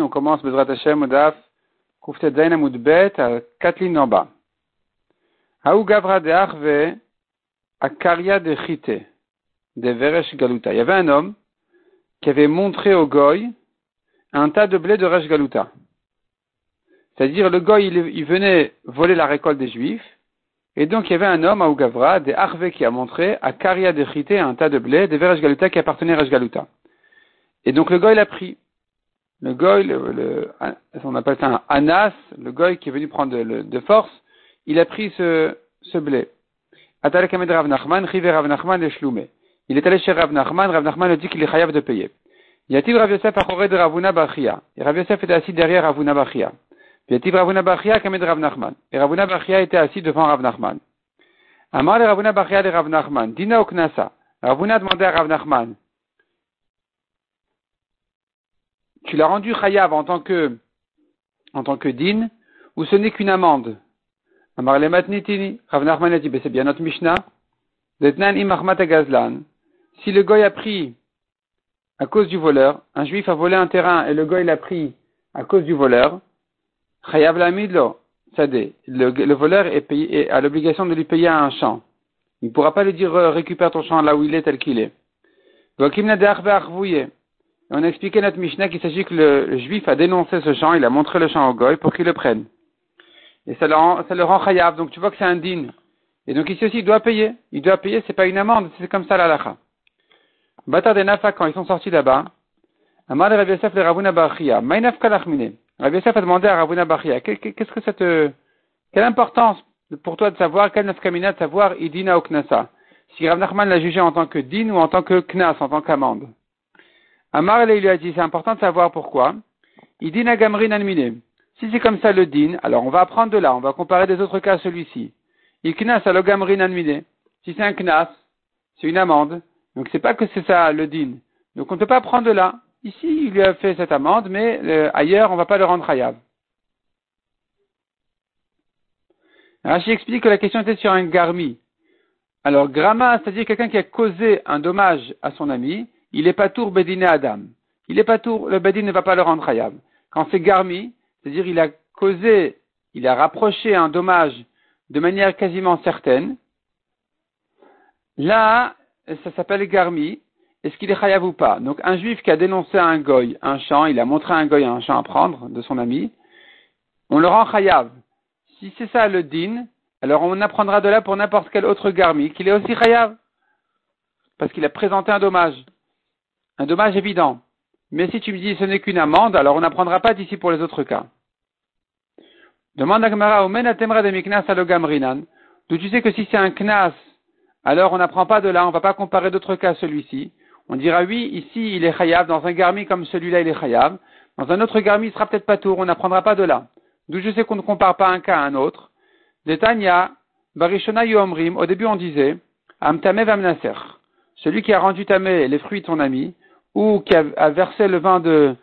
on commence Bezrat Hashem au Daf Kuf Zain Amud Bet à Katlin en bas. Haou Gavra de Arve Akaria de Chite de Veresh Galuta. Il y avait un homme qui avait montré au Goy un tas de blé de Resh Galuta. C'est-à-dire le Goy il, il, venait voler la récolte des Juifs et donc il y avait un homme à Gavra de Arve qui a montré à Karia de Chite un tas de blé de Veresh Galuta qui appartenait à Resh Galuta. Et donc le goy l'a pris. Le goy, le, le, on appelle ça un anas, le goy qui est venu prendre de, de force, il a pris ce, ce blé. Il est allé chez Rav Nachman, Rav Nachman a dit qu'il est chayav de payer. Yativ Rav Yosef achoré de Ravuna Bachia. Et Rav Yosef était assis derrière Ravuna Bachia. Yativ Ravuna Bachia kamed Rav Nachman. Et Ravuna Bachia était assis devant Rav Nachman. Amar le Ravuna Bachia de Rav Nachman. Dina Oknasa. Ravuna demandait à Rav Nachman. Tu l'as rendu chayav en tant que, en tant que din, ou ce n'est qu'une amende? Amar le Rav Nachman dit, c'est bien notre Mishnah. Si le goy a pris à cause du voleur, un juif a volé un terrain et le goy l'a pris à cause du voleur, chayav l'amidlo. Le, le voleur est payé, a l'obligation de lui payer un champ. Il ne pourra pas lui dire récupère ton champ là où il est tel qu'il est. On a expliqué notre Mishnah qu'il s'agit que le, juif a dénoncé ce champ, il a montré le champ au goy pour qu'il le prenne. Et ça le rend, ça le rend chayav, donc tu vois que c'est un din. Et donc ici aussi, il doit payer. Il doit payer, c'est pas une amende, c'est comme ça la lacha. Batar des Nafa, quand ils sont sortis là-bas, Amar Rabbi Yosef le Ravuna Bachia, Maïnaf Kalachmine. Rabbi Yosef a demandé à Ravuna Bachia, qu'est-ce que ça te, quelle importance pour toi de savoir, quelle nafkamina de savoir idina ou knasa? Si Rav Nachman l'a jugé en tant que din ou en tant que knas, en tant qu'amende? Amar il lui a dit, c'est important de savoir pourquoi. Il dit Nagamrin anmine. Si c'est comme ça le din, alors on va apprendre de là, on va comparer des autres cas à celui-ci. Il knas alogamrin anmine. Si c'est un knas, c'est une amende. Donc c'est pas que c'est ça le din. Donc on ne peut pas prendre de là. Ici, il lui a fait cette amende, mais euh, ailleurs, on ne va pas le rendre hayav. Rashi explique que la question était sur un garmi. Alors, grama, c'est-à-dire quelqu'un qui a causé un dommage à son ami, il est pas tour Bedine Adam. Il est pas tour, le Bedin ne va pas le rendre hayab. Quand c'est Garmi, c'est-à-dire il a causé, il a rapproché un dommage de manière quasiment certaine, là, ça s'appelle Garmi. Est-ce qu'il est chayav ou pas? Donc un juif qui a dénoncé un goy, un champ, il a montré un goy un champ à prendre de son ami, on le rend chayav. Si c'est ça le din, alors on apprendra de là pour n'importe quel autre garmi qu'il est aussi chayav. Parce qu'il a présenté un dommage un dommage évident. Mais si tu me dis ce n'est qu'une amende, alors on n'apprendra pas d'ici pour les autres cas. Demande à Gemara, de. D'où tu sais que si c'est un knas, alors on n'apprend pas de là, on ne va pas comparer d'autres cas à celui-ci. On dira oui, ici il est chayav, dans un garmi comme celui-là il est chayav. Dans un autre garmi il sera peut-être pas tour, on n'apprendra pas de là. D'où je sais qu'on ne compare pas un cas à un autre. Barishona Yomrim, au début on disait, Amtame Vamnaser. Celui qui a rendu tamé les fruits de ton ami, ou qui a, versé le vin de,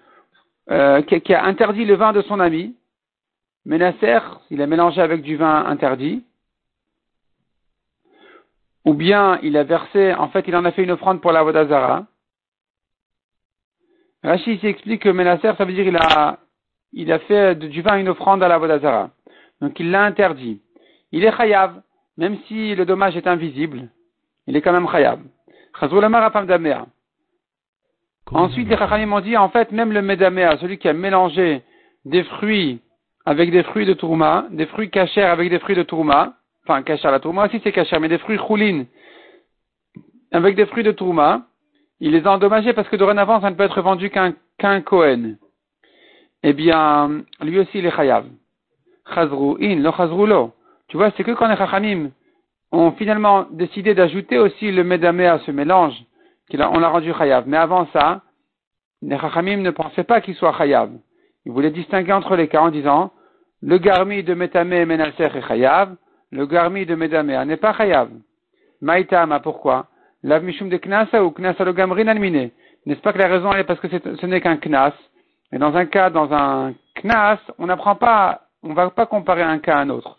euh, qui, a interdit le vin de son ami, Ménasser, il a mélangé avec du vin interdit, ou bien il a versé, en fait, il en a fait une offrande pour la Vodazara. Rachid explique que Ménasser, ça veut dire il a, il a fait du vin une offrande à la Vodazara. Donc il l'a interdit. Il est chayav, même si le dommage est invisible, il est quand même chayav. Ensuite, les Chachamim m'ont dit, en fait, même le Medamea, celui qui a mélangé des fruits avec des fruits de tourma, des fruits cachers avec des fruits de tourma, enfin, cacher la tourma aussi c'est cacher, mais des fruits choulines avec des fruits de tourma, il les a endommagés parce que dorénavant, ça ne peut être vendu qu'un qu'un Kohen. Eh bien, lui aussi, il est chayav. Chazru in, lo. Tu vois, c'est que quand les Chachamim ont finalement décidé d'ajouter aussi le Medamé à ce mélange, on l'a rendu chayav. Mais avant ça, les ne pensaient pas qu'il soit chayav. Ils voulaient distinguer entre les cas en disant, le garmi de Metamé Menalser est chayav, le garmi de Medamé n'est pas chayav. Maïtama, pourquoi? Lav mishum de knasa ou knasa le gamrin alminé? N'est-ce pas que la raison est parce que ce n'est qu'un knas? Et dans un cas, dans un knas, on n'apprend pas, on va pas comparer un cas à un autre.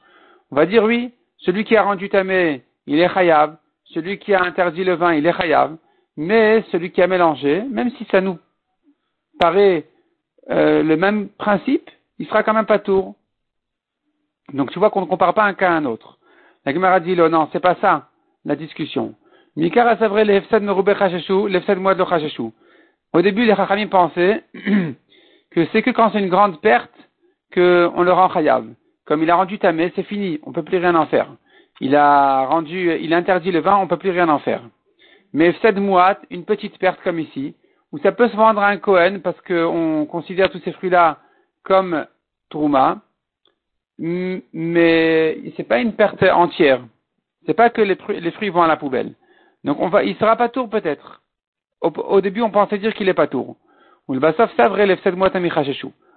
On va dire oui, celui qui a rendu tamé, il est chayav. Celui qui a interdit le vin, il est chayav. Mais celui qui a mélangé, même si ça nous paraît euh, le même principe, il sera quand même pas tour. Donc tu vois qu'on ne compare pas un cas à un autre. La Gemara dit, non, c'est pas ça, la discussion. Mikara savrait les Hefsed Merube Moed lo Chacheshu. Au début, les Chachamim pensaient que c'est que quand c'est une grande perte qu'on le rend chayav. Comme il a rendu tamé, c'est fini, on peut plus rien en faire. Il a rendu, il a interdit le vin, on peut plus rien en faire. Mais Efsed Mouat, une petite perte comme ici, où ça peut se vendre à un Cohen parce qu'on considère tous ces fruits-là comme Trouma, mais c'est pas une perte entière. C'est pas que les fruits, vont à la poubelle. Donc on va, il sera pas tour peut-être. Au, début, on pensait dire qu'il est pas tour. Ou le basaf savre l'efsed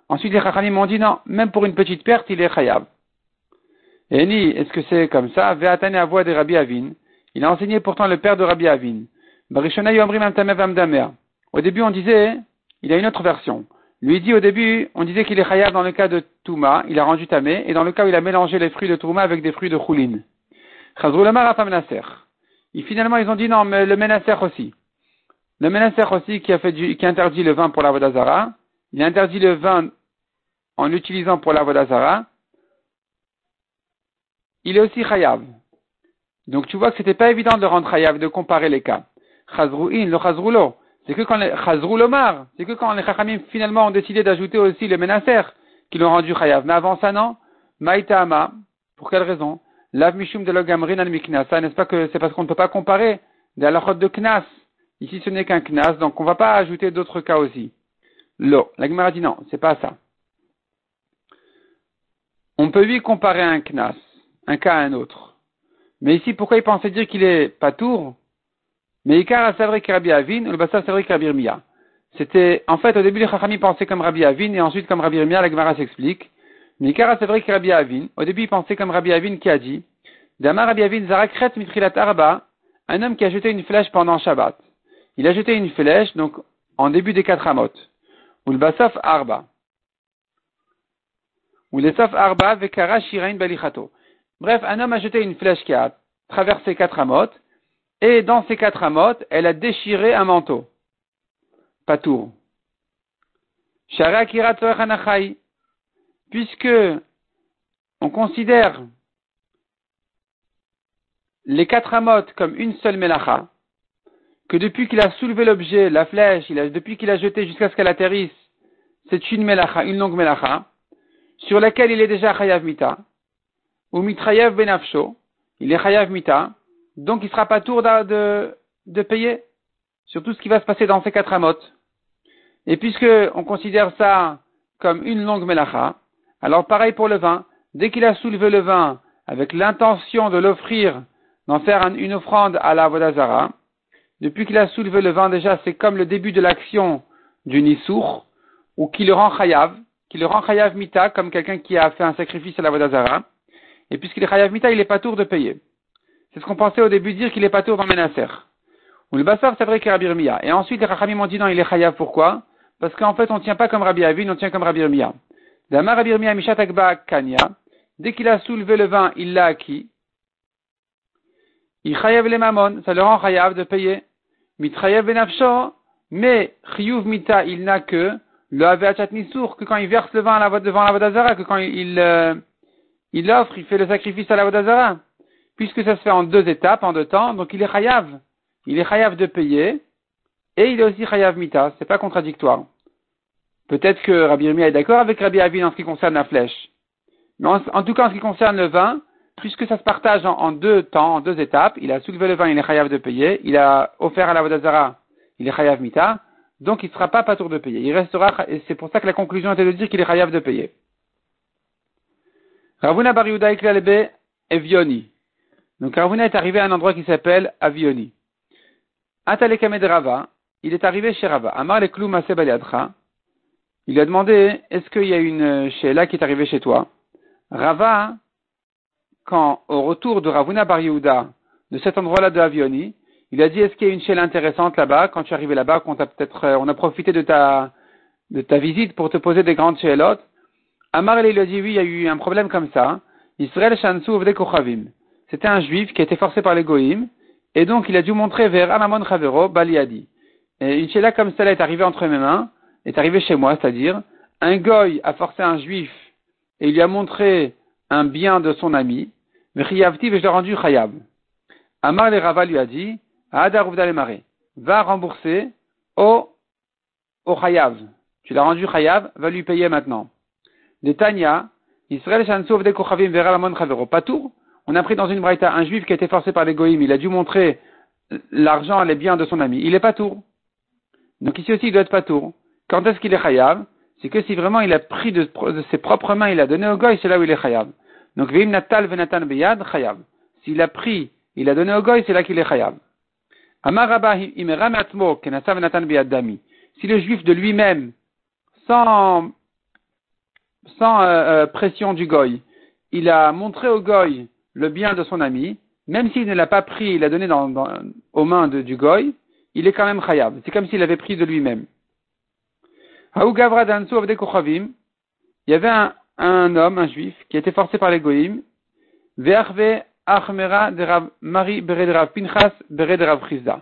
Ensuite, les chachamim m'ont dit non, même pour une petite perte, il est chayab. Et ni, est-ce que c'est comme ça? Ve'atane avoua de Rabbi Avin. Il a enseigné pourtant le père de Rabbi Avin. Au début, on disait, il a une autre version. Lui dit au début, on disait qu'il est chayab dans le cas de Touma, il a rendu tamé, et dans le cas où il a mélangé les fruits de Touma avec des fruits de Choulin. Et finalement, ils ont dit non, mais le Menacer aussi. Le Menacer aussi qui a fait qui interdit le vin pour la Vodazara, il interdit le vin en l'utilisant pour la Vodazara, il est aussi chayav. Donc tu vois que c'était pas évident de rendre chayav, de comparer les cas. Chazru'in, le chazrulo. C'est que quand les chazrulomar, c'est que quand les chachamim finalement ont décidé d'ajouter aussi le menacer, qui l'ont rendu chayav. Mais avant ça, non? Maïtama. Pour quelle raison? Lav mishum de logamrin al miknasa. N'est-ce pas que c'est parce qu'on ne peut pas comparer halachot de knas? Ici, ce n'est qu'un knas, donc on ne va pas ajouter d'autres cas aussi. Lo. La Gemara dit non, c'est pas ça. On peut lui comparer un knas, un cas à un autre. Mais ici, pourquoi il pensait dire qu'il est pas tour? Mais Ikara c'est vrai Rabbi Avin, ou le Bassa c'est vrai Rabbi Irmia. C'était, en fait, au début, les Chachami pensaient comme Rabbi Avin, et ensuite comme Rabbi Irmia, la Gemara s'explique. Mais Ikara c'est vrai Rabbi Avin, au début, il pensait comme Rabbi Avin qui a dit, Dama Rabbi Avin Zarakret Mitrilat Arba, un homme qui a jeté une flèche pendant Shabbat. Il a jeté une flèche, donc, en début des quatre amotes. Ou le Arba. Ou le Saf Arba Vekara Shirain Balichato. Bref, un homme a jeté une flèche qui a traversé quatre amotes, et dans ces quatre amotes, elle a déchiré un manteau. Patour. Puisque on considère les quatre amotes comme une seule melacha, que depuis qu'il a soulevé l'objet, la flèche, depuis qu'il a jeté jusqu'à ce qu'elle atterrisse, c'est une melacha, une longue melacha, sur laquelle il est déjà chayav mita, ou mitrayev benafsho, il est chayav mita, donc il sera pas tour de, de, payer sur tout ce qui va se passer dans ces quatre amotes. Et puisque on considère ça comme une longue melacha, alors pareil pour le vin, dès qu'il a soulevé le vin avec l'intention de l'offrir, d'en faire une offrande à la Vodazara, depuis qu'il a soulevé le vin déjà, c'est comme le début de l'action du Nissour, ou qui le rend chayav, qui le rend chayav mita, comme quelqu'un qui a fait un sacrifice à la Vodazara. Et puisqu'il est chayav mita, il n'est pas tour de payer. C'est ce qu'on pensait au début dire qu'il est pas tour dans Menacer. Ou le Bassar, c'est vrai qu'il est Rabbi Irmiya. Et ensuite, les Rachamim ont dit non, il est chayav, pourquoi? Parce qu'en fait, on tient pas comme Rabbi Avin, on tient comme Rabbi Irmiya. Dama Rabbi Irmiya Mishatakba Kanya. Dès qu'il a soulevé le vin, il l'a acquis. Il chayav les mamon, ça le rend chayav de payer. Mitrayev benafsho, mais chiyuv mita, il n'a que le aveachat nisour, que quand il verse le vin devant la vodazara, que quand il, euh, il offre, il fait le sacrifice à la vodazara. Puisque ça se fait en deux étapes, en deux temps, donc il est chayav. Il est chayav de payer, et il est aussi chayav mita, c'est pas contradictoire. Peut-être que Rabbi Irmia est d'accord avec Rabbi Avin en ce qui concerne la flèche. Mais en, tout cas, en ce qui concerne le vin, puisque ça se partage en, deux temps, en deux étapes, il a soulevé le vin, il est chayav de payer, il a offert à la Vodazara, il est chayav mita, donc il ne sera pas patour de payer. Il restera, et c'est pour ça que la conclusion était de dire qu'il est chayav de payer. Ravuna Bar Yehuda Evioni. Donc Ravuna est arrivé à un endroit qui s'appelle Avioni. Atalekamed Rava, il est arrivé chez Rava. Amar le Il lui a demandé, est-ce qu'il y a une Sheila qui est arrivée chez toi? Rava, quand, au retour de Ravuna Bar de cet endroit-là de Avioni, il a dit, est-ce qu'il y a une chaîne intéressante là-bas, quand tu es arrivé là-bas, peut-être, euh, on a profité de ta, de ta visite pour te poser des grandes chélotes. Amar, il lui a dit, oui, il y a eu un problème comme ça. Israël Shansu. C'était un juif qui a été forcé par les Goïm, et donc il a dû montrer vers Amamon Chavero, Baliadi. Et une chéla comme celle-là est arrivée entre mes mains, est arrivé chez moi, c'est-à-dire, un goy a forcé un juif et il lui a montré un bien de son ami, mais je l'ai rendu chayab. Amar le Rava lui a dit, Adar va rembourser au, au chayav. Tu l'as rendu chayav, va lui payer maintenant. De Tanya, Israël Shansov de Kochavim Vera Lamon Chavero. Patour, on a pris dans une braïta un juif qui a été forcé par les goïms, il a dû montrer l'argent, les biens de son ami. Il est patour. Donc ici aussi, il doit être patour. Quand est-ce qu'il est chayav? C'est que si vraiment il a pris de, ses propres mains, il a donné au goy, c'est là où il est chayav. Donc Vim Natal Venatan Beyad, chayav. S'il a pris, il a donné au goy, c'est là qu'il est chayav. Si le juif de lui-même, sans, sans euh, euh, pression du goy, il a montré au goy le bien de son ami, même s'il ne l'a pas pris, il l'a donné aux mains de, du goy, il est quand même chayab. C'est comme s'il avait pris de lui-même. Il y avait un, homme, un juif, qui était forcé par les Chizda.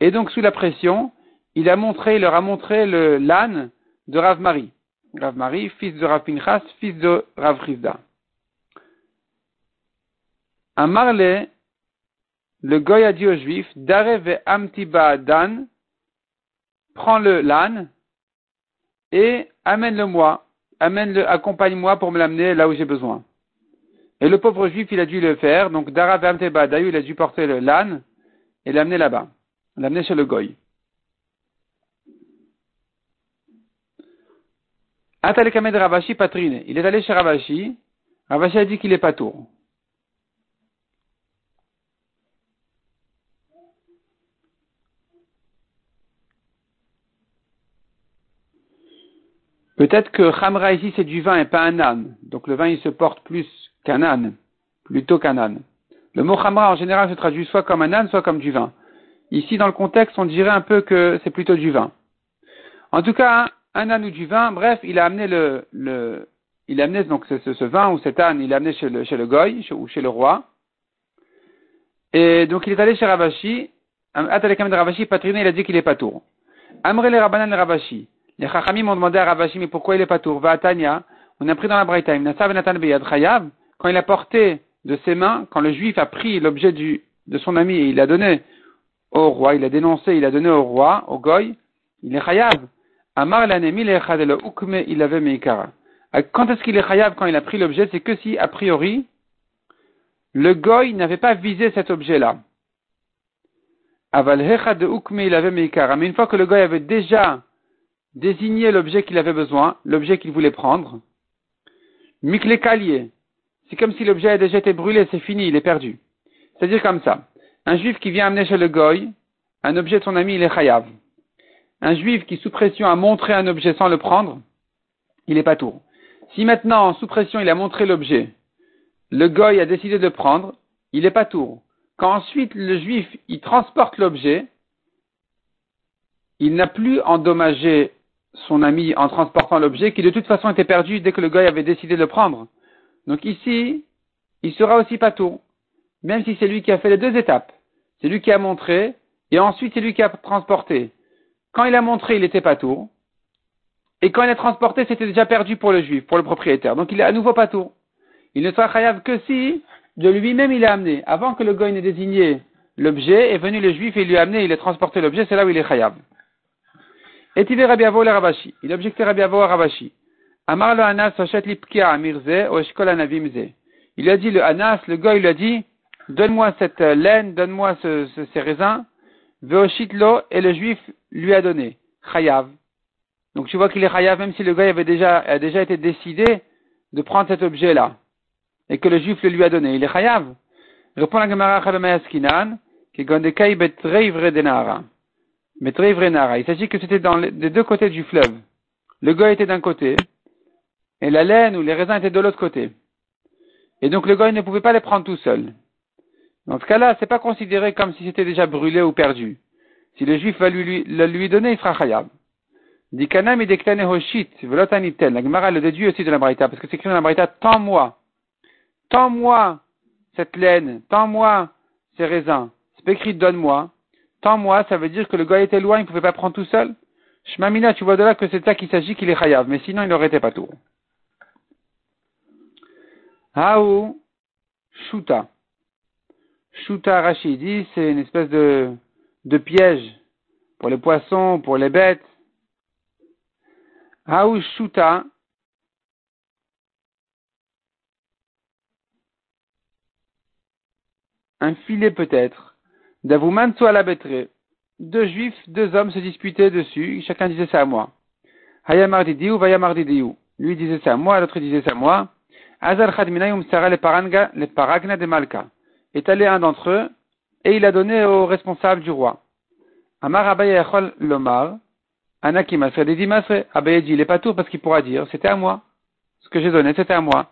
Et donc, sous la pression, il a montré, il leur a montré le l'âne de Rav Mari. Rav Mari, fils de Rav Pinchas, fils de Rav. À Marley, le goy a dit aux juifs, Dareve Amtiba Dan, prends le l'âne et amène-le-moi, amène-le, accompagne-moi pour me l'amener là où j'ai besoin. Et le pauvre juif, il a dû le faire. Donc, Darav Dayu, il a dû porter l'âne et l'amener là-bas. L'amener chez le goy. De Ravashi Patrine. Il est allé chez Ravashi. Ravashi a dit qu'il est pas tour. Peut-être que Khamra ici c'est du vin et pas un âne. Donc le vin il se porte plus qu'un âne, plutôt qu'un âne. Le mot Khamra en général se traduit soit comme un âne, soit comme du vin. Ici dans le contexte on dirait un peu que c'est plutôt du vin. En tout cas, un âne ou du vin, bref, il a amené le, le il a amené donc ce, ce, vin ou cet âne, il l'a amené chez le, chez le goy ou chez le roi. Et donc il est allé chez Ravashi. Atalekam de Ravashi, Patriné, il a dit qu'il est pas tour. Amre le Rabbanan Ravashi. Les Chachamim ont demandé à Ravashi, mais pourquoi il est pas tour? Va Tanya, on a pris dans la Braïta, quand il a porté de ses mains, quand le juif a pris l'objet de son ami et il l'a donné au roi, il a dénoncé, il a donné au roi, au goy, il est chayav. Amar il avait. Quand est-ce qu'il est chayav quand il a pris l'objet? C'est que si, a priori, le goy n'avait pas visé cet objet-là. Aval de ukme il avait. Mais une fois que le goy avait déjà désigner l'objet qu'il avait besoin, l'objet qu'il voulait prendre. Mikle. C'est comme si l'objet a déjà été brûlé, c'est fini, il est perdu. C'est-à-dire comme ça. Un juif qui vient amener chez le goy, un objet de son ami, il est chayav. Un juif qui, sous pression, a montré un objet sans le prendre, il est pas tour. Si maintenant, sous pression, il a montré l'objet, le goy a décidé de prendre, il est pas tour. Quand ensuite le juif, il transporte l'objet, il n'a plus endommagé son ami en transportant l'objet qui de toute façon était perdu dès que le gars avait décidé de le prendre. Donc ici, il sera aussi pas tout, même si c'est lui qui a fait les deux étapes. C'est lui qui a montré, et ensuite c'est lui qui a transporté. Quand il a montré, il était pas tout, et quand il a transporté, c'était déjà perdu pour le juif, pour le propriétaire. Donc il est à nouveau pas tout. Il ne sera chayav que si de lui-même il a amené. Avant que le gars n'ait désigné l'objet, est venu le juif et lui a amené, il a transporté l'objet, c'est là où il est chayav. Et il Rabbi Avo le Ravashi. Il objectait Rabbi Avo à Ravashi. Amar le Anas Sachet Lipkia ou. Il a dit, le Anas, le il lui a dit, donne-moi cette euh, laine, donne-moi ce, ces raisins. Veoshitlo, et le juif lui a donné. Chayav. Donc tu vois qu'il est chayav, même si le gars avait déjà, déjà été décidé de prendre cet objet-là. Et que le juif le lui a donné. Il est chayav. Répond la Gemara Chavamayaskinan, qui gondekai betrei denara. Il s'agit que c'était dans les, deux côtés du fleuve. Le goy était d'un côté, et la laine ou les raisins étaient de l'autre côté. Et donc le goy ne pouvait pas les prendre tout seul. Dans ce cas-là, c'est pas considéré comme si c'était déjà brûlé ou perdu. Si le juif va lui, le lui donner, il sera chayab. Dikanam et hoshit, velotanitel. La Gemara le déduit aussi de la Braïta, parce que c'est écrit dans la Braïta, tends-moi. Tends-moi cette laine, tends-moi ces raisins. C'est écrit donne-moi. Tends-moi, ça veut dire que le gars était loin, il pouvait pas prendre tout seul. Shmamina, tu vois de là que c'est ça qu'il s'agit qu'il est chayav, mais sinon il n'aurait été pas tout. Haou, Shuta. Shuta Rachidi, c'est une espèce de, de piège pour les poissons, pour les bêtes. Haou Shuta, un filet peut-être. Davouman soit la. Deux juifs, deux hommes se disputaient dessus, chacun disait ça à moi. Hayamar Didiou, Vayamar Didiou. Lui disait ça à moi, l'autre disait ça à moi. Azar Khadminayum Sara le paragna de Malka. Est allé un d'entre eux, et il a donné au responsable du roi. Amar Abaye Lomar, Anakim Masre Masre. Abaye dit, il est pas tout parce qu'il pourra dire, c'était à moi. Ce que j'ai donné, c'était à moi.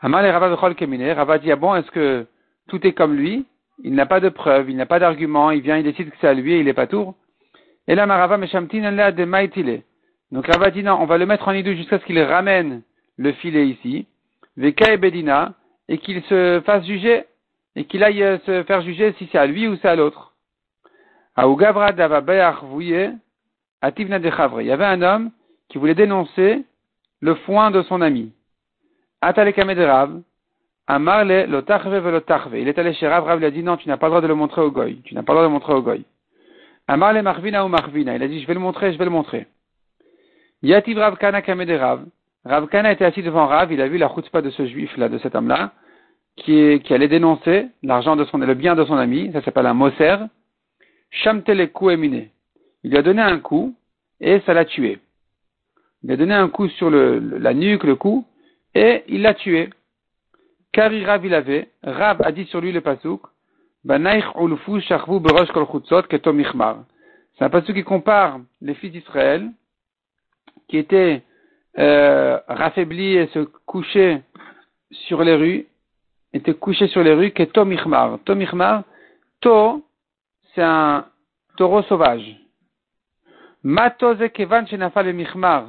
Amar le Rabba Kemine, Rabba dit, ah bon, est-ce que tout est comme lui? Il n'a pas de preuve, il n'a pas d'argument, il vient, il décide que c'est à lui et il est pas tour. Et là, Marava Meshamtin, de Maïtile. Donc Rava dit non, on va le mettre en idou jusqu'à ce qu'il ramène le filet ici. Veka et Bedina, et qu'il se fasse juger, et qu'il aille euh, se faire juger si c'est à lui ou c'est à l'autre. Il y avait un homme qui voulait dénoncer le foin de son ami. Il est allé chez Rav, Rav lui a dit non, tu n'as pas le droit de le montrer au goy. Tu n'as pas le droit de le montrer au goy. Amarle marvina ou marvina. Il a dit je vais le montrer, je vais le montrer. Yativ Rav Kana kamede Rav. Kana était assis devant Rav, il a vu la chutzpah de ce juif là, de cet homme-là, qui, qui allait dénoncer l'argent de son, le bien de son ami, ça s'appelle un moser. Shamtele emine. Il lui a donné un coup, et ça l'a tué. Il lui a donné un coup sur le, la nuque, le cou, et il l'a tué. Kari Rav il avait, Rav a dit sur lui le pasouk. C'est un pasouk qui compare les fils d'Israël, qui étaient euh, raffaiblis et se couchaient sur les rues, étaient couchés sur les rues, ketom ichmar. Tom ichmar, to, c'est un taureau sauvage. Matoze kevan shenafal michmar.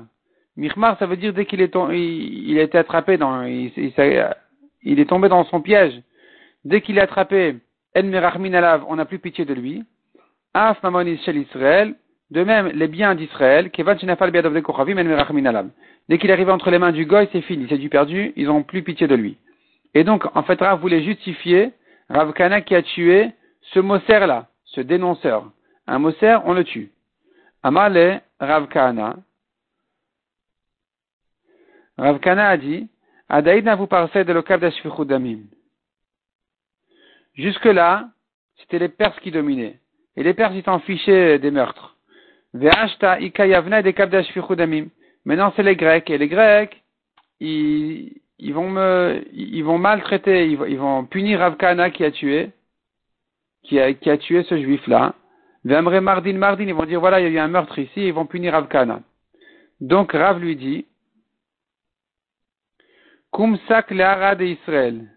Michmar, ça veut dire dès qu'il est, il, a été attrapé dans, il, est tombé dans son piège. Dès qu'il est attrapé, En Merachmin Alav, on n'a plus pitié de lui. Af Mamonis Shel Israël, de même les biens d'Israël, Kevan Shinafal Biadov de Kochavim En Merachmin. Dès qu'il arrive entre les mains du Goy, c'est fini, c'est du perdu, ils n'ont plus pitié de lui. Et donc, en fait, Rav voulait justifier Rav Kana qui a tué ce Moser-là, ce dénonceur. Un Moser, on le tue. Amale Rav Kana. Rav Kana a dit, Adaïdna vous parlez de l'okav damim? Jusque-là, c'était les Perses qui dominaient. Et les Perses, ils s'en fichaient des meurtres. Ve'ashta ikayavna de damim. Maintenant, c'est les Grecs. Et les Grecs, ils, ils vont me, ils vont maltraiter, ils vont, punir Ravkana qui a tué, qui a, tué ce juif-là. Ve'amre mardin mardin, ils vont dire, voilà, il y a eu un meurtre ici, ils vont punir Ravkana. Donc Rav lui dit, Kumsak le de Israël.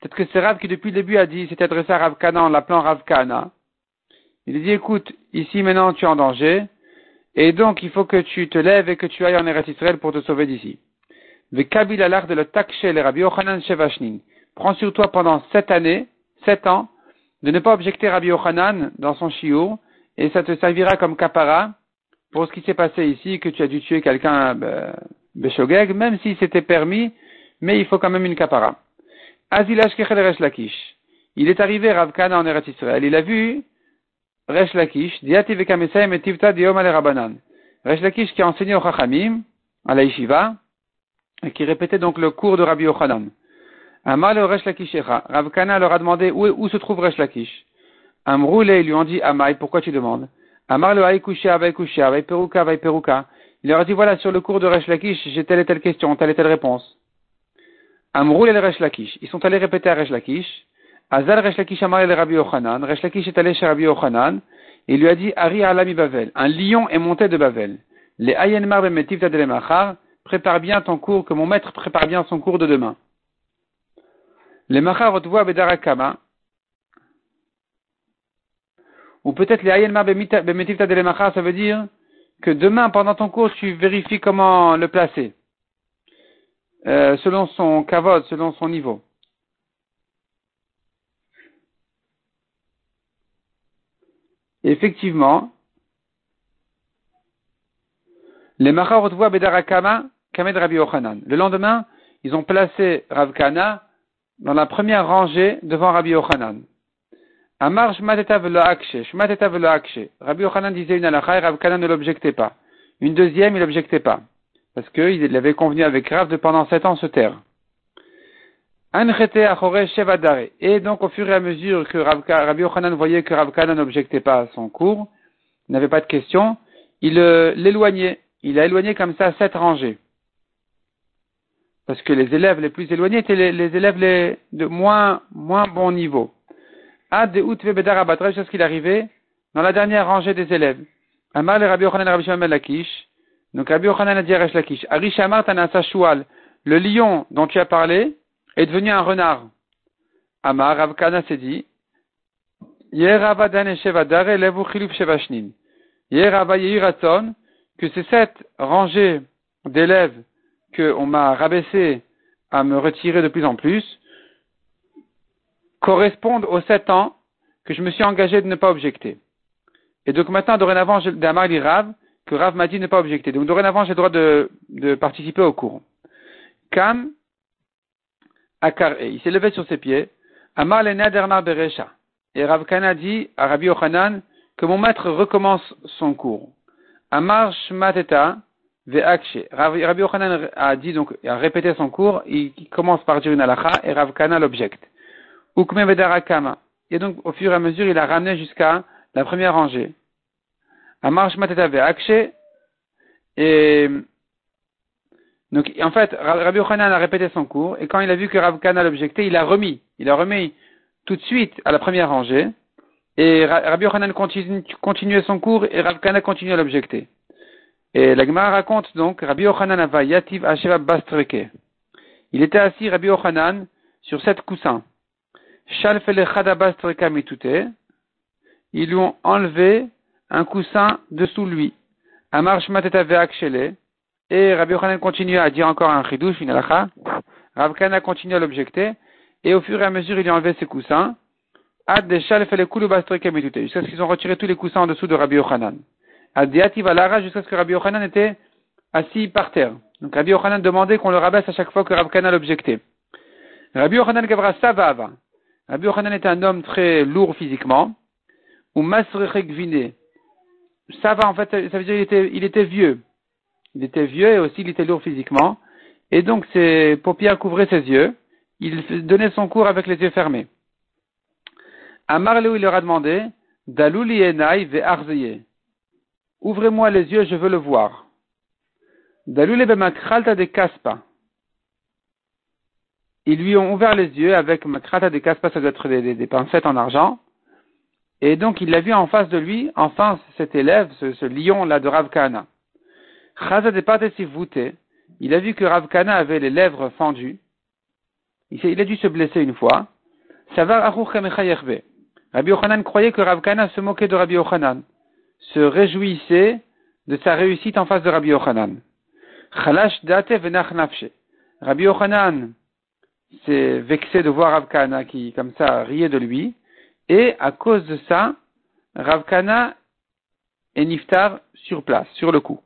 Peut-être que c'est Rav qui depuis le début a dit, s'est adressé à Rav Kana en l'appelant Rav Kana. Il a dit, écoute, ici maintenant tu es en danger, et donc il faut que tu te lèves et que tu ailles en Eretz Israël pour te sauver d'ici. Kabil de le takshe le Rabbi Yochanan Shevashnin. Prends sur toi pendant sept années, sept ans, de ne pas objecter Rabbi Yochanan dans son shiur, et ça te servira comme kapara pour ce qui s'est passé ici, que tu as dû tuer quelqu'un, ben, Beshogeg, même si c'était permis, mais il faut quand même une kapara. Azilash Kechel Resh Lakish. Il est arrivé Rav Kana en Eretz Israël. Il a vu Resh Lakish, Diati et Tivta Diom Rabanan. Resh Lakish qui a enseigné au Chachamim, à la Yeshiva, qui répétait donc le cours de Rabbi Yochanan. Amal le Resh Lakishecha. Rav Kana leur a demandé où, où se trouve Resh Lakish? Amroule, ils lui ont dit, Amai, pourquoi tu demandes? Amar le Haïkusha, Vaikusha, Vaiperuka, Vaiperuka. Il leur a dit, voilà, sur le cours de Resh Lakish, j'ai telle et telle question, telle et telle réponse. Amroul et Resh Lakish. Ils sont allés répéter à Resh Lakish. Azal Resh Lakish Amar el Rabbi Yochanan. Resh Lakish est allé chez Rabbi Yochanan. Il lui a dit, Ari Alami Bavel. Un lion est monté de Bavel. Les Ayenmar Bemetiv Tadelemachar. Prépare bien ton cours, que mon maître prépare bien son cours de demain. Les Machar Otvoa Bedarakama. Ou peut-être les Ayenmar Bemetiv Tadelemachar, ça veut dire, que demain, pendant ton cours, tu vérifies comment le placer, euh, selon son kavod, selon son niveau. effectivement, Les Machar voient Bedarakama, Rabbi. Le lendemain, ils ont placé Rav Kana dans la première rangée devant Rabbi Yochanan. Amar Shmateta velo akshe, Shmateta velo akshe. Rabbi Yochanan disait une halakha et Rav Kana ne l'objectait pas. Une deuxième, il n'objectait pas. Parce qu'il avait convenu avec Rav de pendant sept ans se taire. Et donc, au fur et à mesure que Rabbi Yochanan voyait que Rav Kana n'objectait pas à son cours, n'avait pas de questions, il euh, l'éloignait. Il a éloigné comme ça sept rangées. Parce que les élèves les plus éloignés étaient les, élèves les, de moins, moins bon niveau. Ad de jusqu'à ce qu'il arrivait dans la dernière rangée des élèves. Amar le Rabbi Yochanan Rabbi Shimon Lakish. Donc Rabbi Yochanan a dit à Lakish, Arishamar Tanasa Shual, le lion dont tu as parlé est devenu un renard. Amar Rav Kana s'est dit, Yerava Dan Shevadare Levu Chiluf Shevashnin. Yerava Yiraton, que ces sept rangées d'élèves qu'on m'a rabaissé à me retirer de plus en plus, correspondent aux sept ans que je me suis engagé de ne pas objecter. Et donc maintenant, dorénavant, d'Amar dit Rav, que Rav m'a dit ne pas objecter. Donc dorénavant, j'ai le droit de, de participer au cours. Kam, Akar, il s'est levé sur ses pieds. Amar le Beresha. Et Rav Kana dit à Rabbi Yochanan que mon maître recommence son cours. Amar Shmateta. Rabbi Yochanan a dit donc, a répété son cours, il commence par dire une halakha et Rav Kana l'objecte. Ukme Vedarakama. Et donc, au fur et à mesure, il a ramené jusqu'à la première rangée. Amar Shmateta Ve'akshe. Et donc, en fait, Rabbi Yochanan a répété son cours, et quand il a vu que Rav Kana l'objectait, il a remis. Il a remis tout de suite à la première rangée, et Rabbi Yochanan continuait son cours, et Rav Kana continuait à l'objecter. Et la Gemara raconte donc, Rabbi Yochanan ava yativ asheva bastreke. Il était assis, Rabbi Yochanan, sur sept coussins. Shalfele bastreka mitute. Ils lui ont enlevé un coussin dessous lui. Amar. Et Rabbi Yochanan continue à dire encore un chidouche, une alacha. Rav Kana continue à l'objecter. Et au fur et à mesure, il a enlevé ses coussins. Ad fait kulu bastreke mitute. Jusqu'à ce qu'ils ont retiré tous les coussins en dessous de Rabbi Yochanan. Ad valara jusqu'à ce que Rabbi Yochanan était assis par terre. Donc Rabbi Yochanan demandait qu'on le rabaisse à chaque fois que Rav Kana l'objectait. Rabbi Yochanan gavra savava. Rabbi Yochanan était un homme très lourd physiquement. Ou masrechek vine. Sava, en fait, ça veut dire qu'il était, vieux. Il était vieux et aussi il était lourd physiquement. Et donc ses paupières couvraient ses yeux. Il donnait son cours avec les yeux fermés. À il leur a demandé, Daluli enai ve Ouvrez-moi les yeux, je veux le voir. De. Ils lui ont ouvert les yeux avec makralta de kaspa, ça doit être des, pincettes en argent. Et donc il l'a vu en face de lui, enfin cet élève, ce, lion-là de Ravkana. Il a vu que Ravkana avait les lèvres fendues. Il, a dû se blesser une fois. Rabbi Yochanan croyait que Ravkana se moquait de Rabbi Yochanan se réjouissait de sa réussite en face de Rabbi Yochanan. Chalash date venach. Rabbi Yochanan s'est vexé de voir Ravkana qui, comme ça, riait de lui. Et à cause de ça, Ravkana est niftar sur place, sur le coup.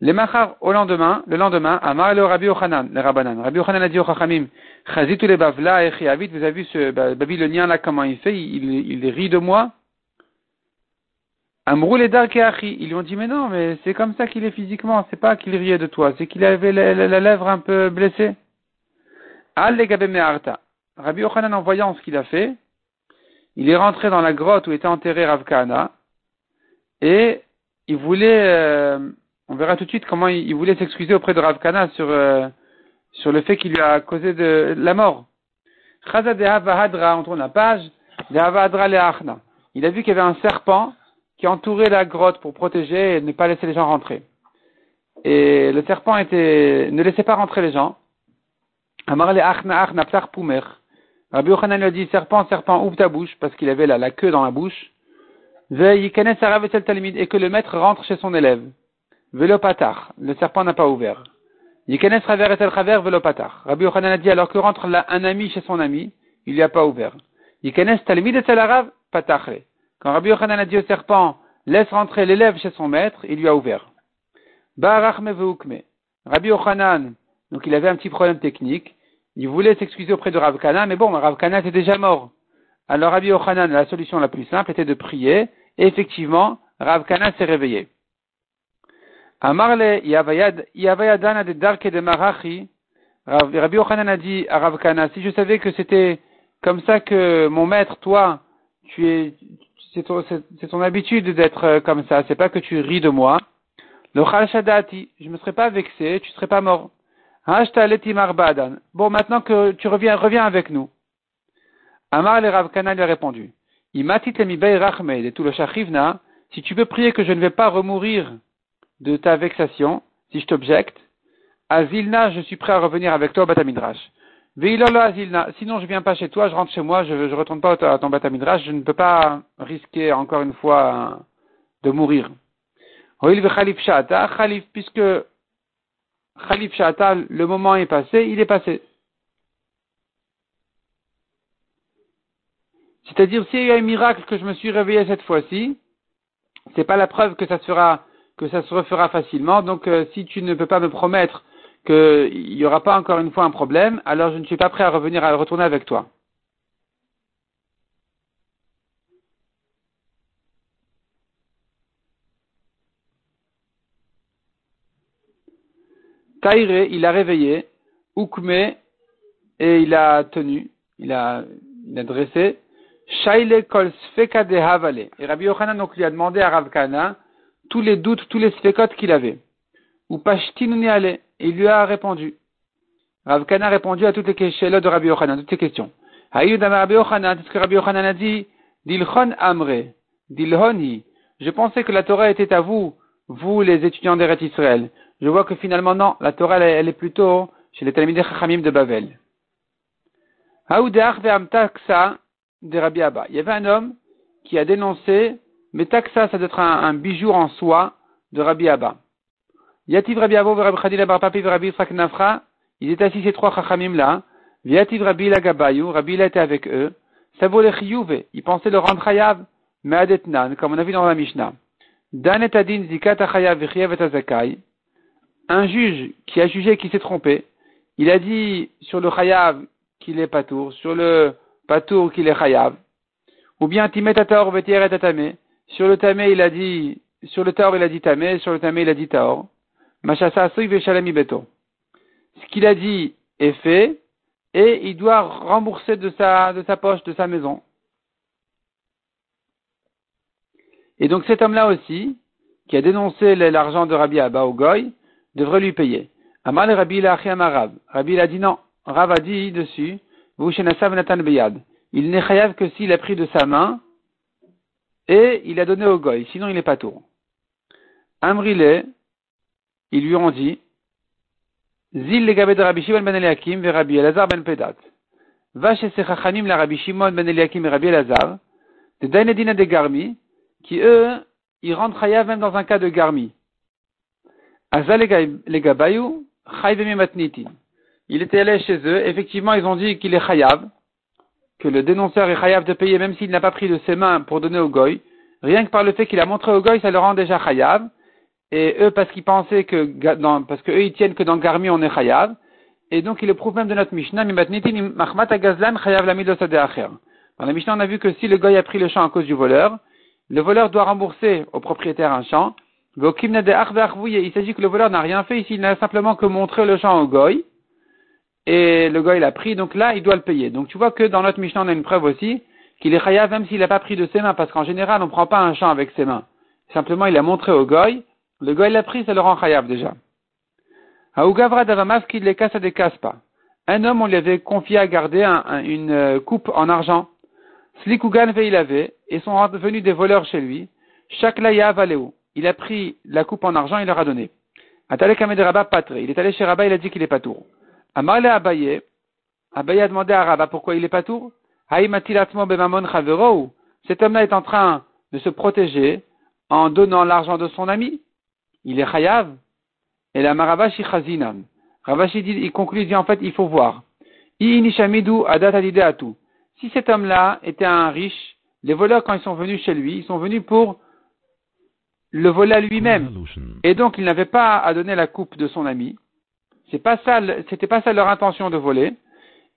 Les machar au lendemain, le lendemain, Amar le Rabbi Yochanan, le Rabbanan. Rabbi Yochanan a dit au Chachamim, Chazitu le Bavla et vous avez vu ce Babylonien là, comment il fait, il rit de moi. Ils lui ont dit, mais non, mais c'est comme ça qu'il est physiquement, c'est pas qu'il riait de toi, c'est qu'il avait la, lèvre un peu blessée. Rabbi Yochanan, en voyant ce qu'il a fait, il est rentré dans la grotte où était enterré Rav Kahana, et il voulait, euh, on verra tout de suite comment il, voulait s'excuser auprès de Rav Kahana sur, euh, sur le fait qu'il lui a causé de, la mort. De on tourne la page, de Il a vu qu'il y avait un serpent qui entourait la grotte pour protéger et ne pas laisser les gens rentrer. Et le serpent était, ne laissait pas rentrer les gens. Rabbi Yochanan lui a dit, serpent, serpent, ouvre ta bouche, parce qu'il avait la, queue dans la bouche. Et que le maître rentre chez son élève. Velopatar. Le serpent n'a pas ouvert. Rabbi Yochanan a dit, alors que rentre là un ami chez son ami, il n'y a pas ouvert. Quand Rabbi Yochanan a dit au serpent, laisse rentrer l'élève chez son maître, il lui a ouvert. Rabbi Ochanan, donc il avait un petit problème technique. Il voulait s'excuser auprès de Rav Kana, mais bon, Rav Kana était déjà mort. Alors Rabbi Ochanan, la solution la plus simple était de prier, et effectivement, Rav Kana s'est réveillé. Amarle Yavayadana de Darke de Marachi, Rabbi Ochanan a dit à Rav Kana, si je savais que c'était comme ça que mon maître, toi, tu es, c'est ton, habitude d'être euh, comme ça, c'est pas que tu ris de moi. Le Shadati, je me serais pas vexé, tu serais pas mort. Bon, maintenant que tu reviens, reviens avec nous. Amar le Rav Kana lui a répondu. Imatit de tout le si tu veux prier que je ne vais pas remourir de ta vexation, si je t'objecte, Azilna, je suis prêt à revenir avec toi au Batamidrash. Sinon je viens pas chez toi, je rentre chez moi, je ne retourne pas à ton Batamidrash, je ne peux pas risquer encore une fois de mourir. puisque Khalif Shata, le moment est passé, il est passé. C'est-à-dire, s'il y a un miracle que je me suis réveillé cette fois-ci, c'est pas la preuve que ça se que ça se refera facilement. Donc, euh, si tu ne peux pas me promettre qu'il n'y aura pas encore une fois un problème, alors je ne suis pas prêt à revenir à retourner avec toi. Taïre, il a réveillé, Oukme, et il a tenu, il a, il a dressé, Shaile kol de havale. Et Rabbi Yochanan donc lui a demandé à Rav Kana tous les doutes, tous les sfekot qu'il avait. Ou pashtin allé. Et il lui a répondu. Rav Kana a répondu à toutes les questions de Rabbi Yochanan, toutes les questions. Haïdama Rabbi Yochanan, est-ce que Rabbi Yochanan a dit, Dilchon amre, dilhoni. Je pensais que la Torah était à vous, vous les étudiants d'Eret Israël je vois que finalement, non, la Torah, elle, est plutôt chez les Talmudei Chachamim de Bavel. de Rabbi Abba. Il y avait un homme qui a dénoncé, mais taxa, ça doit être un, bijou en soi de Rabbi Abba. Yativ Rabbi Abo, Rabbi Khadil Bar Papi, Rabbi Yitzhak Nafra, ils étaient assis ces trois Chachamim là. Yativ Rabbi Lagabayou, Rabbi était avec eux. Vaut les chiyuve. Ils pensaient le rendre chayav, mais adetnan, comme on a vu dans la Mishnah. Dan et adin zikat achayav et azakai un juge qui a jugé qu'il s'est trompé, il a dit sur le chayav qu'il est patour, sur le patour qu'il est chayav, ou bien timetator et tamé, sur le tamé il a dit, sur le taor il a dit tamé, sur le tamé il a dit taor. Ce qu'il a dit est fait, et il doit rembourser de sa, de sa poche, de sa maison. Et donc cet homme-là aussi, qui a dénoncé l'argent de Rabbi Abba au Goy, devrait lui payer. Amal Rabbi Rab. Rabbi a dit non. Rav a dit dessus, Il n'est chayav que s'il a pris de sa main et il a donné au goy, sinon il n'est pas tour. Amrile, ils lui ont dit, Zil le de Rabbi Shimon ben Eliakim ve Rabbi Elazar ben Pedat. Va chez ces chachanim la Rabbi Shimon ben Eliakim et Rabbi Elazar, de Dainedina de Garmi, qui eux, ils rentrent chayav même dans un cas de Garmi. Il était allé chez eux, effectivement ils ont dit qu'il est chayav, que le dénonceur est chayav de payer même s'il n'a pas pris de ses mains pour donner au goy. Rien que par le fait qu'il a montré au goy, ça le rend déjà chayav. Et eux, parce qu'ils pensaient que, parce que eux, ils tiennent que dans Garmi, on est chayav. Et donc, il le prouve même de notre Mishnah, Dans la Mishnah, on a vu que si le goy a pris le champ à cause du voleur, le voleur doit rembourser au propriétaire un champ, il s'agit que le voleur n'a rien fait. Ici, il n'a simplement que montré le champ au goy, et le goy l'a pris, donc là, il doit le payer. Donc tu vois que dans notre Mishnah, on a une preuve aussi qu'il est chayav même s'il n'a pas pris de ses mains, parce qu'en général, on ne prend pas un champ avec ses mains. Simplement, il a montré au goy, le goy l'a pris, ça le rend chayav déjà. Un homme, on lui avait confié à garder une euh, coupe en argent. Slikugan il avait, et sont venus des voleurs chez lui. Chaque laïa valéou il a pris la coupe en argent, il leur a donné. Il est allé chez Rabba, il a dit qu'il est pas tour. Amarle Abaye, Abaye a demandé à Rabba pourquoi il est pas tour. Cet homme-là est en train de se protéger en donnant l'argent de son ami. Il est chayav. Et la maravashi chazinam. Ravashi dit, il conclut, il dit en fait, il faut voir. Si cet homme-là était un riche, les voleurs, quand ils sont venus chez lui, ils sont venus pour le volait lui-même. Et donc, il n'avait pas à donner la coupe de son ami. C'est pas ça, c'était pas ça leur intention de voler.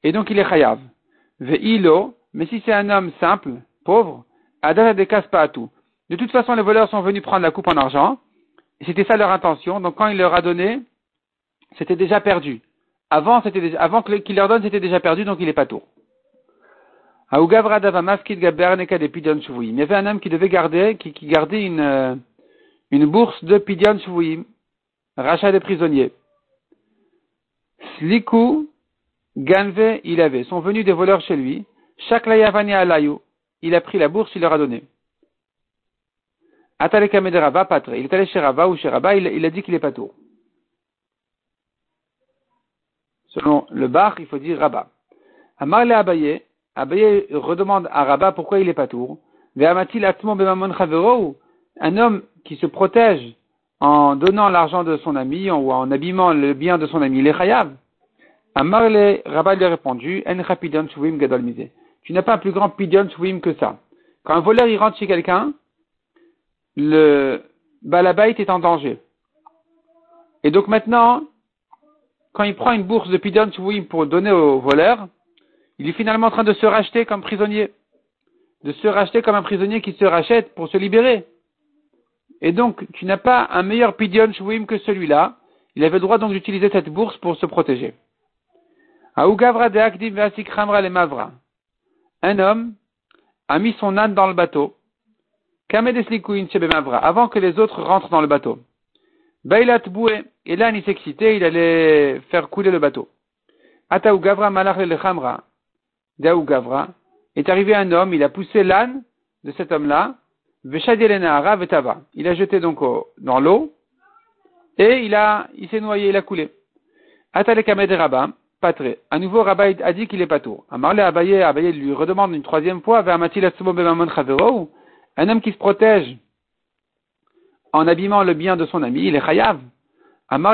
Et donc, il est chayav. Ve'ilo, mais si c'est un homme simple, pauvre, Adata à tout. De toute façon, les voleurs sont venus prendre la coupe en argent. C'était ça leur intention. Donc, quand il leur a donné, c'était déjà perdu. Avant, avant qu'il leur donne, c'était déjà perdu, donc il est pas tour. Il y avait un homme qui devait garder, qui, gardait une, euh, une bourse de Pidion rachat des prisonniers. Sliku, Ganve, il avait. Sont venus des voleurs chez lui. Chaque alayou. Il a pris la bourse, il leur a donné. Patre. Il est allé chez Rava ou chez Rava, il, a dit qu'il est pas tour. Selon le bar, il faut dire Rabat. Amar le Abaye, Abaye redemande à Rabat pourquoi il est pas tour. Un homme qui se protège en donnant l'argent de son ami ou en habillant le bien de son ami, il est chayav. Amar le Rabat lui a répondu, En Tu n'as pas un plus grand pidon shuvim que ça. Quand un voleur il rentre chez quelqu'un, le balabait est en danger. Et donc maintenant, quand il prend une bourse de Pidon pour donner au voleur, il est finalement en train de se racheter comme prisonnier. De se racheter comme un prisonnier qui se rachète pour se libérer. Et donc, tu n'as pas un meilleur Pidon que celui-là. Il avait le droit donc d'utiliser cette bourse pour se protéger. Un homme a mis son âne dans le bateau. Avant que les autres rentrent dans le bateau. Bailat boué. Et là, il s'excitait, il allait faire couler le bateau. Ataou Gavra malach le chamra. Daou Gavra. Est arrivé un homme, il a poussé l'âne de cet homme-là. Veshadielena vetava. Il a jeté donc dans l'eau. Et il a, s'est noyé, il a coulé. Atale kamed Rabba. Patre. À nouveau, Rabba a dit qu'il est pas tour. Amarle Abaye, Abaye lui redemande une troisième fois, un homme qui se protège en habillant le bien de son ami, il est chayav. Amar.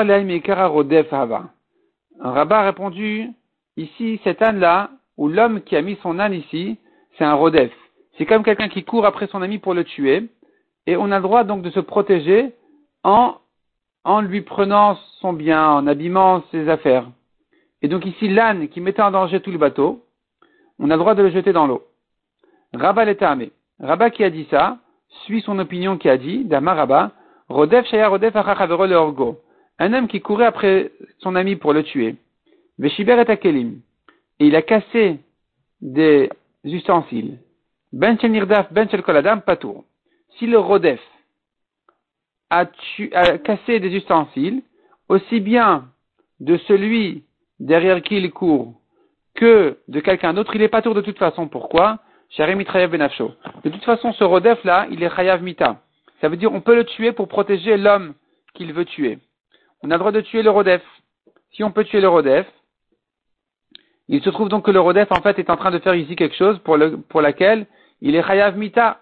Un rabbin a répondu, ici, cet âne-là, ou l'homme qui a mis son âne ici, c'est un rodef. C'est comme quelqu'un qui court après son ami pour le tuer, et on a le droit donc de se protéger en, en lui prenant son bien, en habillant ses affaires. Et donc ici, l'âne qui mettait en danger tout le bateau, on a le droit de le jeter dans l'eau. Rabat l'étamé. Rabat qui a dit ça, suit son opinion qui a dit, d'Amaraba, Rodef Shaya Rodef Orgo. Un homme qui courait après son ami pour le tuer. Veshiber et Akelim. Et il a cassé des ustensiles. Ben Nirdaf, Ben Koladam, Patour. Si le Rodef a, a cassé des ustensiles, aussi bien de celui derrière qui il court que de quelqu'un d'autre, il est pas tour de toute façon. Pourquoi? De toute façon, ce rodef là, il est chayav mita. Ça veut dire on peut le tuer pour protéger l'homme qu'il veut tuer. On a le droit de tuer le rodef. Si on peut tuer le rodef, il se trouve donc que le rodef en fait est en train de faire ici quelque chose pour, le, pour laquelle il est chayav mita.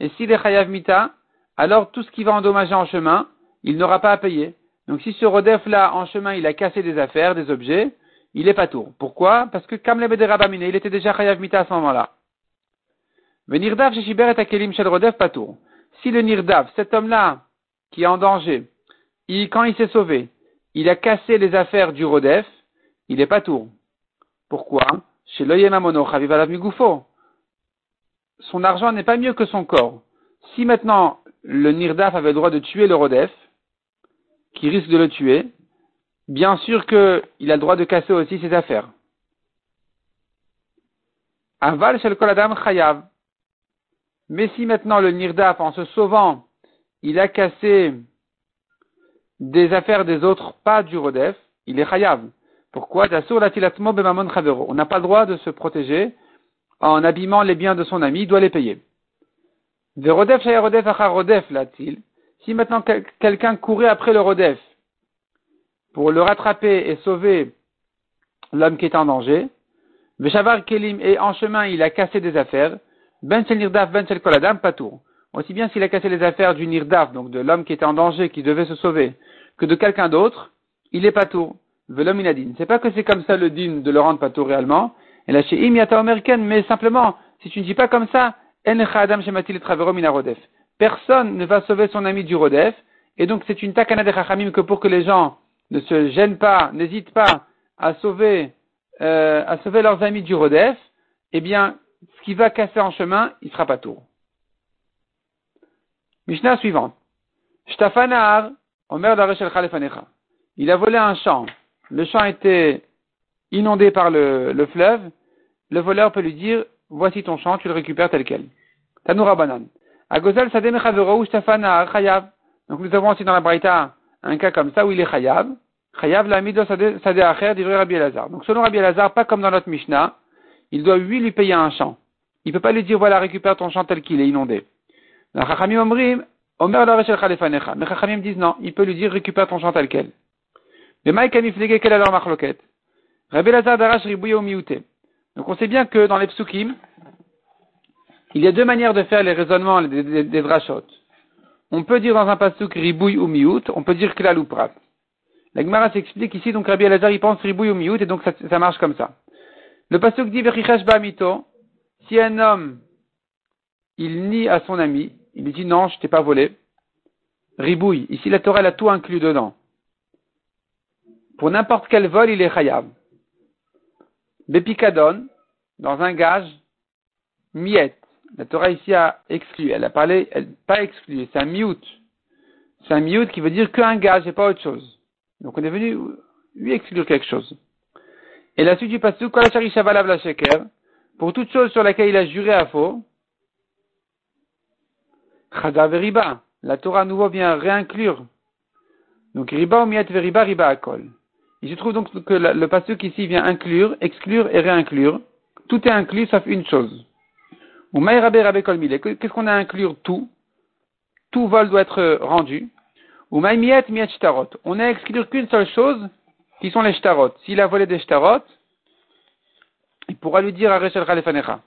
Et s'il est chayav mita, alors tout ce qui va endommager en chemin, il n'aura pas à payer. Donc si ce rodef là en chemin il a cassé des affaires, des objets, il est pas tour. Pourquoi? Parce que comme il était déjà chayav mita à ce moment-là. Si le Nirdav, cet homme-là, qui est en danger, il, quand il s'est sauvé, il a cassé les affaires du Rodef, il est pas tour. Pourquoi? Chez Son argent n'est pas mieux que son corps. Si maintenant le Nirdaf avait le droit de tuer le Rodef, qui risque de le tuer, bien sûr qu'il a le droit de casser aussi ses affaires. Aval shel koladam chayav. Mais si maintenant le Nirdaf, en se sauvant, il a cassé des affaires des autres, pas du Rodef, il est chayav. Pourquoi On n'a pas le droit de se protéger en abîmant les biens de son ami, il doit les payer. Si maintenant quelqu'un courait après le Rodef pour le rattraper et sauver l'homme qui est en danger, et en chemin il a cassé des affaires, ben shel nirdaf, ben shel koladam, patour. Aussi bien s'il a cassé les affaires du nirdaf, donc de l'homme qui était en danger, qui devait se sauver, que de quelqu'un d'autre, il est patour. Velom inadin. C'est pas que c'est comme ça le din de le rendre patour réellement. Et là, chez im yata mais simplement, si tu ne dis pas comme ça, personne ne va sauver son ami du Rodef, et donc c'est une takana de Chachamim que pour que les gens ne se gênent pas, n'hésitent pas à sauver, euh, à sauver leurs amis du Rodef, eh bien, ce qui va casser en chemin, il sera pas tour. Mishnah suivante. Shtafanar, Omer Khalefanecha. Il a volé un champ. Le champ était inondé par le, le, fleuve. Le voleur peut lui dire, voici ton champ, tu le récupères tel quel. Tanoura banan. Agozal Shtafanar Chayav. Donc nous avons aussi dans la Braïta un cas comme ça où il est Chayav. Chayav la mido sade acher d'ivrei Rabbi Elazar. Donc selon Rabbi Elazar, pas comme dans notre Mishnah, il doit lui lui payer un champ. Il ne peut pas lui dire voilà récupère ton champ tel qu'il est inondé. Chachamim disent non, il peut lui dire récupère ton champ tel quel. Mais Maïk Amiflege quel alors marloquet. Rabbi Elazar darash ribouye au miouté. Donc on sait bien que dans les psukim, il y a deux manières de faire les raisonnements des, des, drachot. On peut dire dans un pasuk ribouille ou miout, on peut dire klal ou prat. La Gemara s'explique ici, donc Rabbi Elazar, il pense ribouille ou miout, et donc ça, ça marche comme ça. Le pasuk dit ba mito, si un homme, il nie à son ami, il lui dit non, je t'ai pas volé, ribouille. Ici, la Torah, elle a tout inclus dedans. Pour n'importe quel vol, il est chayab. Bepikadon, dans un gage, miette. La Torah ici a exclu. Elle a parlé, elle, pas exclu, c'est un mute. C'est un mute qui veut dire qu'un gage et pas autre chose. Donc on est venu lui exclure quelque chose. Et la suite du passage, pour toute chose sur laquelle il a juré à faux, Riba, la Torah à nouveau vient réinclure. Donc riba miet veriba riba akol. Il se trouve donc que le passage ici vient inclure, exclure et réinclure. Tout est inclus sauf une chose. Ou Qu'est-ce qu'on a à inclure tout? Tout vol doit être rendu. Ou miet miet. On a à exclure qu'une seule chose, qui sont les shtarot. S'il a volé des shtarot, il pourra lui dire à Rechel Khalefanecha.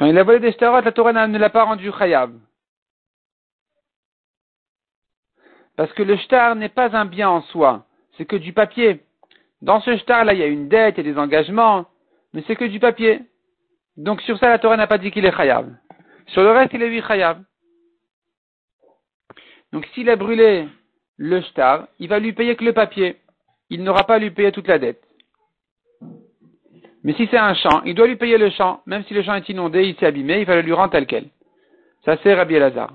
Quand il a volé des shtarot, la Torah ne l'a pas rendu chayav. Parce que le shtar n'est pas un bien en soi, c'est que du papier. Dans ce shtar là, il y a une dette, il y a des engagements, mais c'est que du papier. Donc sur ça, la Torah n'a pas dit qu'il est chayav. Sur le reste, il est lui chayav. Donc s'il a brûlé le shtar, il va lui payer que le papier. Il n'aura pas à lui payer toute la dette. Mais si c'est un champ, il doit lui payer le champ, même si le champ est inondé, il s'est abîmé, il va le lui rendre tel quel. Ça c'est Rabbi Elazar.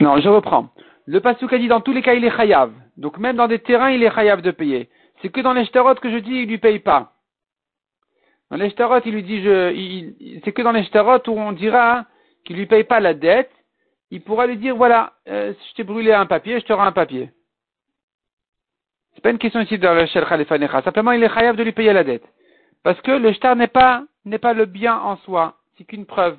Non, je reprends. Le Passouk a dit dans tous les cas il est chayav. Donc même dans des terrains il est chayav de payer. C'est que dans les que je dis il lui paye pas. Dans les il lui dit je, c'est que dans les où on dira qu'il lui paye pas la dette, il pourra lui dire voilà, euh, je t'ai brûlé un papier, je te rends un papier. C'est pas une question ici de la Khalifa Simplement il est chayav de lui payer la dette. Parce que le shtar n'est pas, n'est pas le bien en soi. C'est qu'une preuve.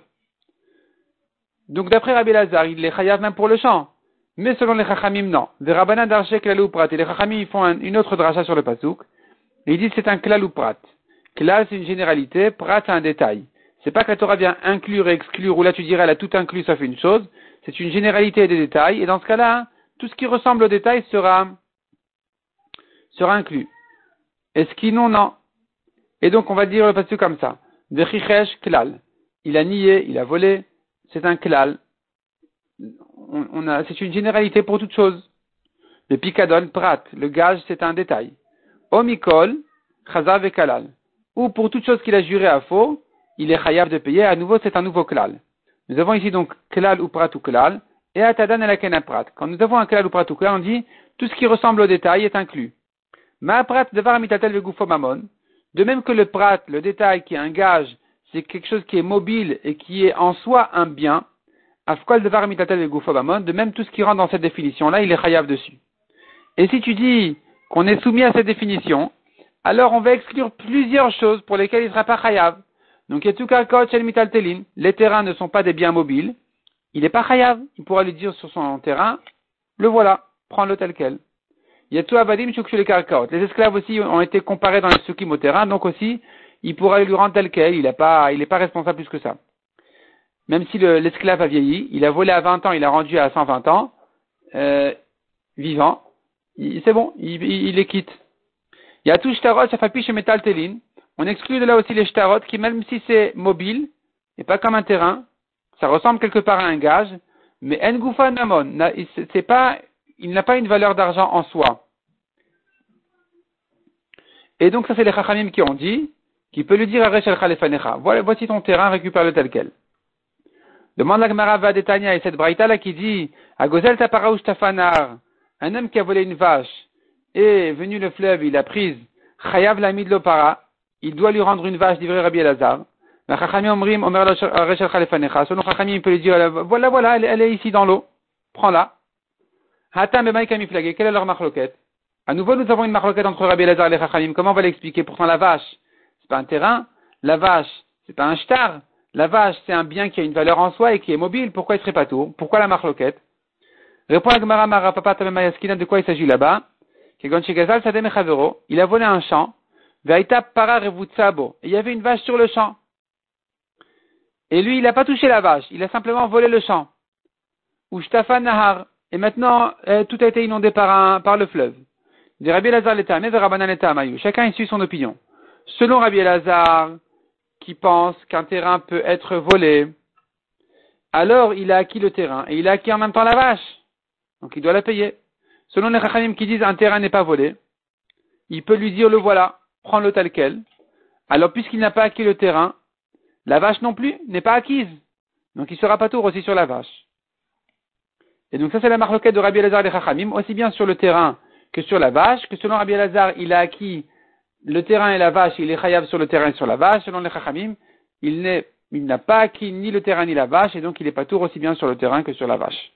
Donc d'après Rabbi Lazar, il est chayav même pour le champ. Mais selon les chachamim, non. Des rabbanan d'arché klalou prat. Et les chachamim, font une autre dracha sur le pasouk. Et ils disent c'est un klalou prat. Klal, c'est une généralité, prat, c'est un détail. C'est pas que la Torah vient inclure et exclure, ou là tu dirais elle a tout inclus sauf une chose. C'est une généralité des détails. Et dans ce cas-là, tout ce qui ressemble au détail sera, sera inclus. Et ce qui non, non. Et donc on va dire le pasouk comme ça. Vechichesh klal. Il a nié, il a volé, c'est un klal. C'est une généralité pour toute chose. Le picadon, prat, le gage, c'est un détail. Omikol, chazav et kalal. Ou pour toute chose qu'il a juré à faux, il est chayav de payer. À nouveau, c'est un nouveau klal. Nous avons ici donc klal ou prat ou klal, et atadan et la prat. Quand nous avons un klal ou prat ou klal, on dit tout ce qui ressemble au détail est inclus. Ma prat devar mitatel mamon. De même que le prat, le détail qui est un gage, c'est quelque chose qui est mobile et qui est en soi un bien, de même tout ce qui rentre dans cette définition-là, il est chayav dessus. Et si tu dis qu'on est soumis à cette définition, alors on va exclure plusieurs choses pour lesquelles il ne sera pas chayav. Donc, les terrains ne sont pas des biens mobiles, il n'est pas chayav. Il pourra lui dire sur son terrain, le voilà, prends-le tel quel. Les esclaves aussi ont été comparés dans les sukim au terrain, donc aussi, il pourra lui rendre tel quel, il n'est pas responsable plus que ça. Même si l'esclave a vieilli, il a volé à 20 ans, il a rendu à 120 ans, euh, vivant, c'est bon, il, il, les quitte. Il y a tout shtarot, ça fait chez Metal On exclut de là aussi les shtarot qui, même si c'est mobile, et pas comme un terrain, ça ressemble quelque part à un gage, mais en namon, c'est pas, il n'a pas une valeur d'argent en soi. Et donc ça c'est les chachamim qui ont dit, qui peut lui dire à Rechel Khalefanecha, voici ton terrain, récupère-le tel quel. Demande la Gemara Vadetania et cette braïta là qui dit, à Gozel Tafanar, un homme qui a volé une vache, est venu le fleuve, il a prise, Chayav la para, il doit lui rendre une vache livrée Rabbi Elazar. Selon Chachamim, il peut lui dire, voilà, voilà, elle, est ici dans l'eau, prends-la. Hatam et quelle est leur marloquette? À nouveau, nous avons une marloquette entre Rabbi Elazar et les Chachamim. Comment on va l'expliquer? Pourtant, la vache, c'est pas un terrain. La vache, c'est pas un shtar. La vache, c'est un bien qui a une valeur en soi et qui est mobile. Pourquoi il serait pas tout? Pourquoi la marloquette? Répond à Gemara Marapapa de quoi il s'agit là-bas? Il a volé un champ. Il y avait une vache sur le champ. Et lui, il n'a pas touché la vache. Il a simplement volé le champ. Nahar. Et maintenant, euh, tout a été inondé par, un, par le fleuve. Chacun suit son opinion. Selon Rabbi Elazar, qui pense qu'un terrain peut être volé, alors il a acquis le terrain et il a acquis en même temps la vache. Donc il doit la payer. Selon les Rachamim qui disent un terrain n'est pas volé, il peut lui dire le voilà, prends-le tel quel. Alors puisqu'il n'a pas acquis le terrain, la vache non plus n'est pas acquise. Donc il sera pas tour aussi sur la vache. Et donc ça c'est la marloquette de Rabbi Elazar et Chachamim, aussi bien sur le terrain que sur la vache, que selon Rabbi Elazar, il a acquis le terrain et la vache, il est chayav sur le terrain et sur la vache. Selon les chachamim, il n'a pas acquis ni le terrain ni la vache, et donc il est pas tour aussi bien sur le terrain que sur la vache.